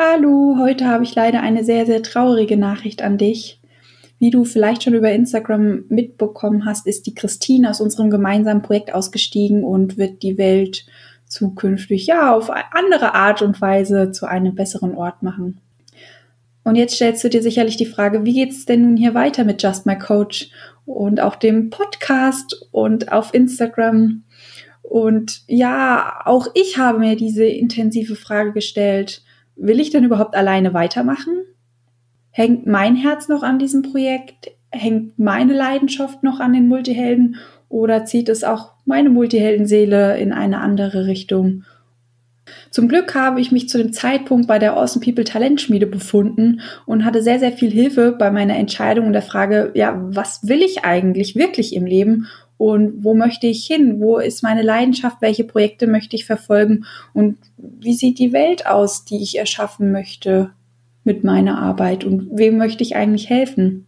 Hallo, heute habe ich leider eine sehr, sehr traurige Nachricht an dich. Wie du vielleicht schon über Instagram mitbekommen hast, ist die Christine aus unserem gemeinsamen Projekt ausgestiegen und wird die Welt zukünftig ja auf andere Art und Weise zu einem besseren Ort machen. Und jetzt stellst du dir sicherlich die Frage, wie geht es denn nun hier weiter mit Just My Coach und auch dem Podcast und auf Instagram? Und ja, auch ich habe mir diese intensive Frage gestellt will ich denn überhaupt alleine weitermachen? Hängt mein Herz noch an diesem Projekt? Hängt meine Leidenschaft noch an den Multihelden? Oder zieht es auch meine Multiheldenseele in eine andere Richtung? Zum Glück habe ich mich zu dem Zeitpunkt bei der Awesome People Talentschmiede befunden und hatte sehr, sehr viel Hilfe bei meiner Entscheidung und der Frage, ja, was will ich eigentlich wirklich im Leben und wo möchte ich hin? Wo ist meine Leidenschaft? Welche Projekte möchte ich verfolgen? Und wie sieht die Welt aus, die ich erschaffen möchte mit meiner Arbeit? Und wem möchte ich eigentlich helfen?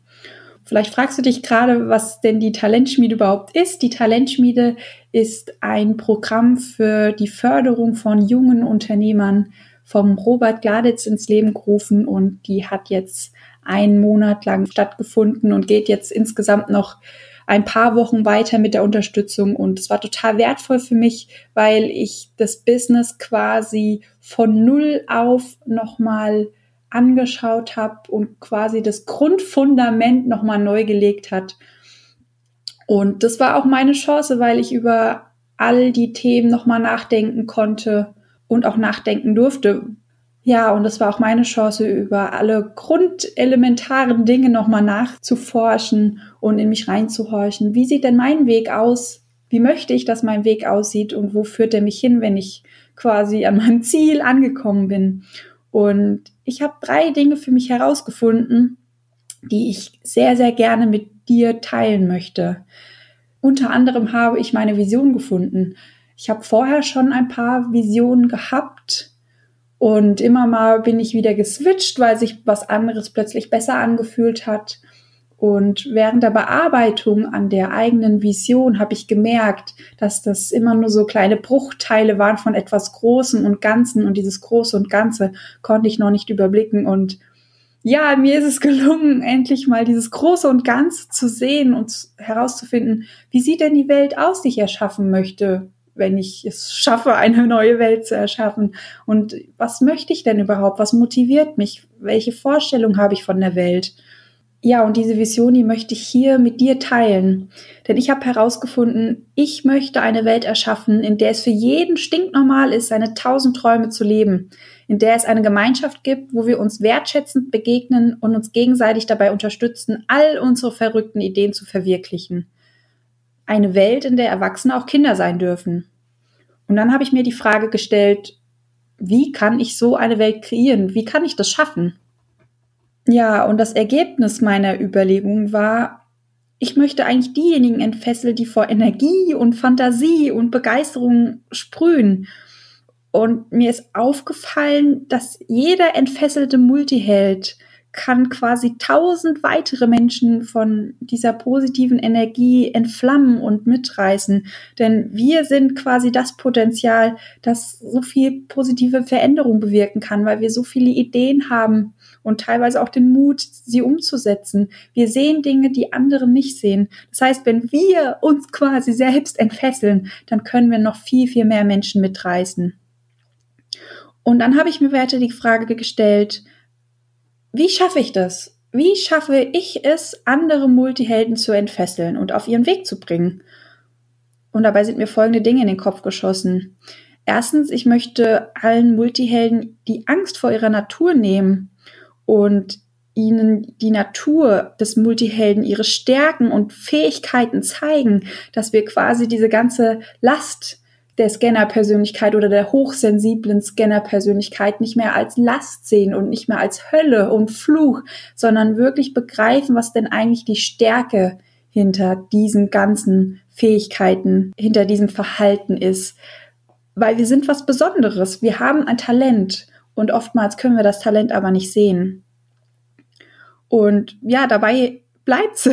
Vielleicht fragst du dich gerade, was denn die Talentschmiede überhaupt ist. Die Talentschmiede ist ein Programm für die Förderung von jungen Unternehmern vom Robert Gladitz ins Leben gerufen und die hat jetzt einen Monat lang stattgefunden und geht jetzt insgesamt noch ein paar Wochen weiter mit der Unterstützung und es war total wertvoll für mich, weil ich das Business quasi von null auf nochmal angeschaut habe und quasi das Grundfundament nochmal neu gelegt hat. Und das war auch meine Chance, weil ich über all die Themen nochmal nachdenken konnte und auch nachdenken durfte, ja, und das war auch meine Chance, über alle grundelementaren Dinge nochmal nachzuforschen und in mich reinzuhorchen. Wie sieht denn mein Weg aus? Wie möchte ich, dass mein Weg aussieht und wo führt er mich hin, wenn ich quasi an meinem Ziel angekommen bin? Und ich habe drei Dinge für mich herausgefunden, die ich sehr, sehr gerne mit dir teilen möchte. Unter anderem habe ich meine Vision gefunden. Ich habe vorher schon ein paar Visionen gehabt, und immer mal bin ich wieder geswitcht, weil sich was anderes plötzlich besser angefühlt hat. Und während der Bearbeitung an der eigenen Vision habe ich gemerkt, dass das immer nur so kleine Bruchteile waren von etwas Großem und Ganzen. Und dieses Große und Ganze konnte ich noch nicht überblicken. Und ja, mir ist es gelungen, endlich mal dieses Große und Ganze zu sehen und herauszufinden, wie sieht denn die Welt aus, die ich erschaffen möchte? Wenn ich es schaffe, eine neue Welt zu erschaffen. Und was möchte ich denn überhaupt? Was motiviert mich? Welche Vorstellung habe ich von der Welt? Ja, und diese Vision, die möchte ich hier mit dir teilen. Denn ich habe herausgefunden, ich möchte eine Welt erschaffen, in der es für jeden stinknormal ist, seine tausend Träume zu leben. In der es eine Gemeinschaft gibt, wo wir uns wertschätzend begegnen und uns gegenseitig dabei unterstützen, all unsere verrückten Ideen zu verwirklichen eine Welt, in der Erwachsene auch Kinder sein dürfen. Und dann habe ich mir die Frage gestellt, wie kann ich so eine Welt kreieren? Wie kann ich das schaffen? Ja, und das Ergebnis meiner Überlegungen war, ich möchte eigentlich diejenigen entfesseln, die vor Energie und Fantasie und Begeisterung sprühen. Und mir ist aufgefallen, dass jeder entfesselte Multiheld kann quasi tausend weitere Menschen von dieser positiven Energie entflammen und mitreißen. Denn wir sind quasi das Potenzial, das so viel positive Veränderung bewirken kann, weil wir so viele Ideen haben und teilweise auch den Mut, sie umzusetzen. Wir sehen Dinge, die andere nicht sehen. Das heißt, wenn wir uns quasi selbst entfesseln, dann können wir noch viel, viel mehr Menschen mitreißen. Und dann habe ich mir weiter die Frage gestellt, wie schaffe ich das? Wie schaffe ich es, andere Multihelden zu entfesseln und auf ihren Weg zu bringen? Und dabei sind mir folgende Dinge in den Kopf geschossen. Erstens, ich möchte allen Multihelden die Angst vor ihrer Natur nehmen und ihnen die Natur des Multihelden, ihre Stärken und Fähigkeiten zeigen, dass wir quasi diese ganze Last der Scanner-Persönlichkeit oder der hochsensiblen Scanner-Persönlichkeit nicht mehr als Last sehen und nicht mehr als Hölle und Fluch, sondern wirklich begreifen, was denn eigentlich die Stärke hinter diesen ganzen Fähigkeiten, hinter diesem Verhalten ist. Weil wir sind was Besonderes. Wir haben ein Talent und oftmals können wir das Talent aber nicht sehen. Und ja, dabei bleibt sie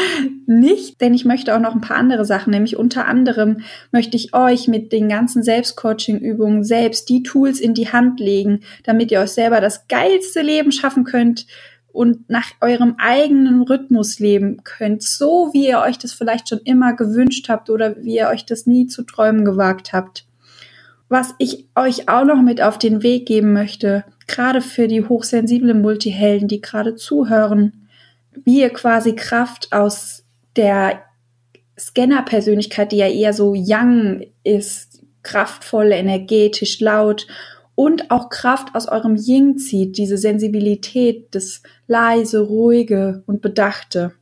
nicht, denn ich möchte auch noch ein paar andere Sachen, nämlich unter anderem möchte ich euch mit den ganzen Selbstcoaching-Übungen selbst die Tools in die Hand legen, damit ihr euch selber das geilste Leben schaffen könnt und nach eurem eigenen Rhythmus leben könnt, so wie ihr euch das vielleicht schon immer gewünscht habt oder wie ihr euch das nie zu träumen gewagt habt. Was ich euch auch noch mit auf den Weg geben möchte, gerade für die hochsensiblen Multihelden, die gerade zuhören, wie ihr quasi Kraft aus der Scanner-Persönlichkeit, die ja eher so young ist, kraftvoll, energetisch, laut und auch Kraft aus eurem Ying zieht, diese Sensibilität, das leise, ruhige und bedachte.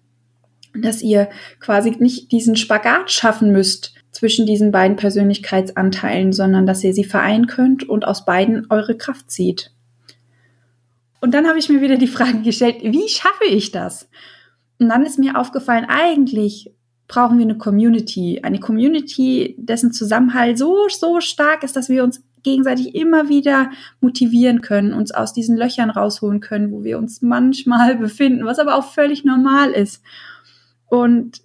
Dass ihr quasi nicht diesen Spagat schaffen müsst zwischen diesen beiden Persönlichkeitsanteilen, sondern dass ihr sie vereinen könnt und aus beiden eure Kraft zieht. Und dann habe ich mir wieder die Frage gestellt, wie schaffe ich das? Und dann ist mir aufgefallen, eigentlich brauchen wir eine Community. Eine Community, dessen Zusammenhalt so, so stark ist, dass wir uns gegenseitig immer wieder motivieren können, uns aus diesen Löchern rausholen können, wo wir uns manchmal befinden, was aber auch völlig normal ist. Und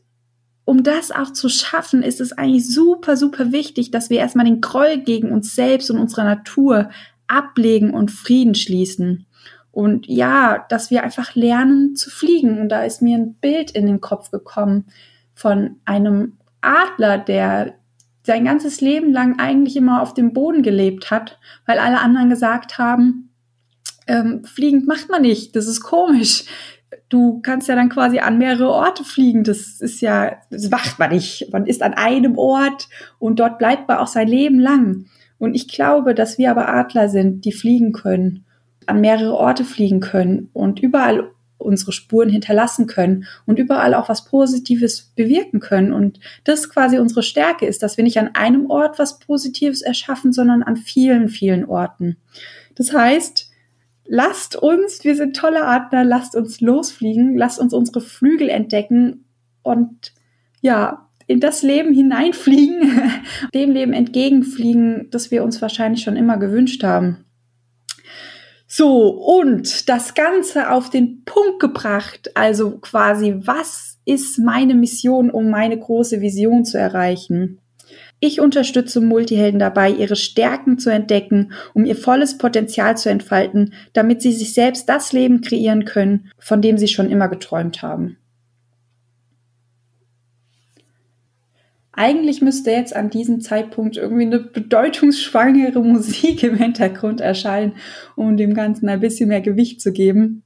um das auch zu schaffen, ist es eigentlich super, super wichtig, dass wir erstmal den Groll gegen uns selbst und unsere Natur ablegen und Frieden schließen. Und ja, dass wir einfach lernen zu fliegen. Und da ist mir ein Bild in den Kopf gekommen von einem Adler, der sein ganzes Leben lang eigentlich immer auf dem Boden gelebt hat, weil alle anderen gesagt haben, ähm, fliegend macht man nicht, das ist komisch. Du kannst ja dann quasi an mehrere Orte fliegen. Das ist ja, das macht man nicht. Man ist an einem Ort und dort bleibt man auch sein Leben lang. Und ich glaube, dass wir aber Adler sind, die fliegen können an mehrere Orte fliegen können und überall unsere Spuren hinterlassen können und überall auch was Positives bewirken können. Und das quasi unsere Stärke ist, dass wir nicht an einem Ort was Positives erschaffen, sondern an vielen, vielen Orten. Das heißt, lasst uns, wir sind tolle Adler, lasst uns losfliegen, lasst uns unsere Flügel entdecken und ja, in das Leben hineinfliegen, dem Leben entgegenfliegen, das wir uns wahrscheinlich schon immer gewünscht haben. So, und das Ganze auf den Punkt gebracht, also quasi, was ist meine Mission, um meine große Vision zu erreichen? Ich unterstütze Multihelden dabei, ihre Stärken zu entdecken, um ihr volles Potenzial zu entfalten, damit sie sich selbst das Leben kreieren können, von dem sie schon immer geträumt haben. Eigentlich müsste jetzt an diesem Zeitpunkt irgendwie eine bedeutungsschwangere Musik im Hintergrund erscheinen, um dem Ganzen ein bisschen mehr Gewicht zu geben.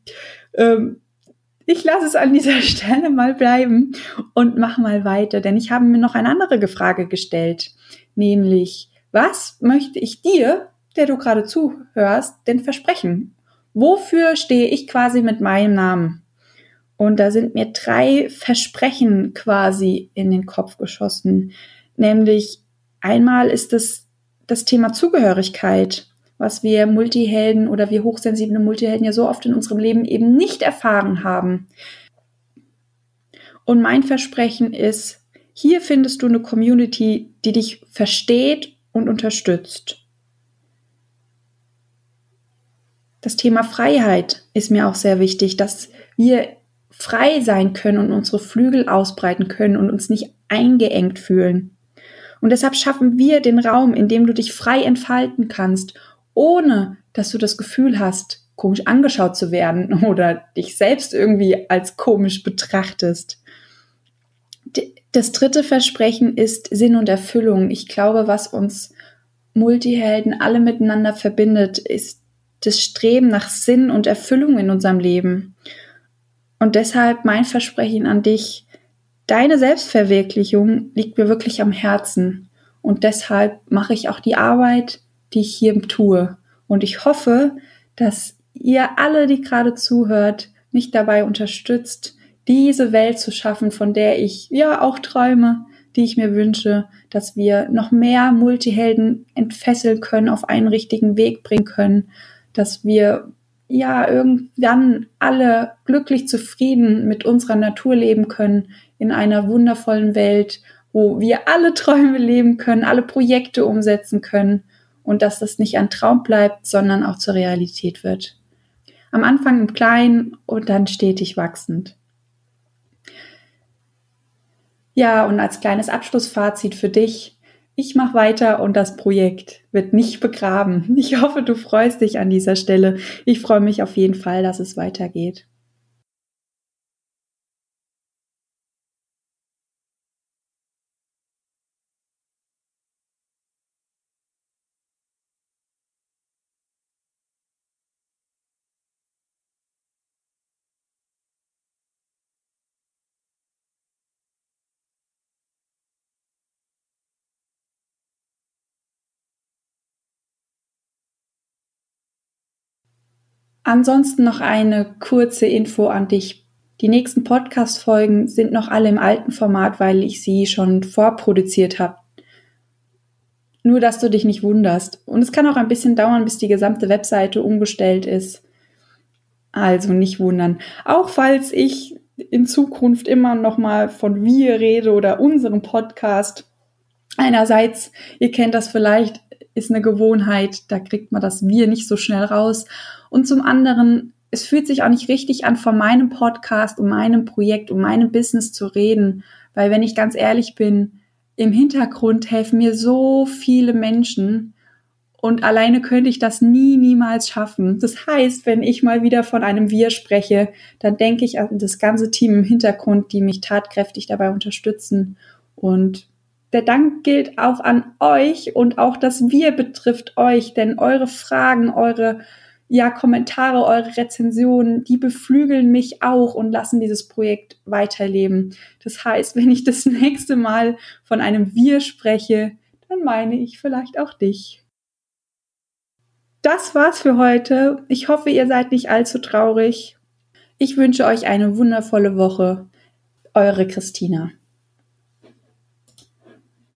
Ähm, ich lasse es an dieser Stelle mal bleiben und mache mal weiter, denn ich habe mir noch eine andere Frage gestellt, nämlich, was möchte ich dir, der du gerade zuhörst, denn versprechen? Wofür stehe ich quasi mit meinem Namen? Und da sind mir drei Versprechen quasi in den Kopf geschossen. Nämlich einmal ist es das Thema Zugehörigkeit, was wir Multihelden oder wir hochsensible Multihelden ja so oft in unserem Leben eben nicht erfahren haben. Und mein Versprechen ist, hier findest du eine Community, die dich versteht und unterstützt. Das Thema Freiheit ist mir auch sehr wichtig, dass wir frei sein können und unsere Flügel ausbreiten können und uns nicht eingeengt fühlen. Und deshalb schaffen wir den Raum, in dem du dich frei entfalten kannst, ohne dass du das Gefühl hast, komisch angeschaut zu werden oder dich selbst irgendwie als komisch betrachtest. Das dritte Versprechen ist Sinn und Erfüllung. Ich glaube, was uns Multihelden alle miteinander verbindet, ist das Streben nach Sinn und Erfüllung in unserem Leben. Und deshalb mein Versprechen an dich, deine Selbstverwirklichung liegt mir wirklich am Herzen. Und deshalb mache ich auch die Arbeit, die ich hier tue. Und ich hoffe, dass ihr alle, die gerade zuhört, mich dabei unterstützt, diese Welt zu schaffen, von der ich ja auch träume, die ich mir wünsche, dass wir noch mehr Multihelden entfesseln können, auf einen richtigen Weg bringen können, dass wir ja irgendwann alle glücklich zufrieden mit unserer Natur leben können in einer wundervollen Welt, wo wir alle Träume leben können, alle Projekte umsetzen können und dass das nicht ein Traum bleibt, sondern auch zur Realität wird. Am Anfang im Kleinen und dann stetig wachsend. Ja, und als kleines Abschlussfazit für dich, ich mache weiter und das Projekt wird nicht begraben. Ich hoffe, du freust dich an dieser Stelle. Ich freue mich auf jeden Fall, dass es weitergeht. Ansonsten noch eine kurze Info an dich. Die nächsten Podcast-Folgen sind noch alle im alten Format, weil ich sie schon vorproduziert habe. Nur, dass du dich nicht wunderst. Und es kann auch ein bisschen dauern, bis die gesamte Webseite umgestellt ist. Also nicht wundern. Auch falls ich in Zukunft immer noch mal von wir rede oder unserem Podcast. Einerseits, ihr kennt das vielleicht, ist eine Gewohnheit, da kriegt man das wir nicht so schnell raus. Und zum anderen, es fühlt sich auch nicht richtig an, von meinem Podcast, um meinem Projekt, um meinem Business zu reden. Weil wenn ich ganz ehrlich bin, im Hintergrund helfen mir so viele Menschen und alleine könnte ich das nie, niemals schaffen. Das heißt, wenn ich mal wieder von einem Wir spreche, dann denke ich an das ganze Team im Hintergrund, die mich tatkräftig dabei unterstützen. Und der Dank gilt auch an euch und auch das Wir betrifft euch, denn eure Fragen, eure ja, Kommentare, eure Rezensionen, die beflügeln mich auch und lassen dieses Projekt weiterleben. Das heißt, wenn ich das nächste Mal von einem Wir spreche, dann meine ich vielleicht auch dich. Das war's für heute. Ich hoffe, ihr seid nicht allzu traurig. Ich wünsche euch eine wundervolle Woche. Eure Christina.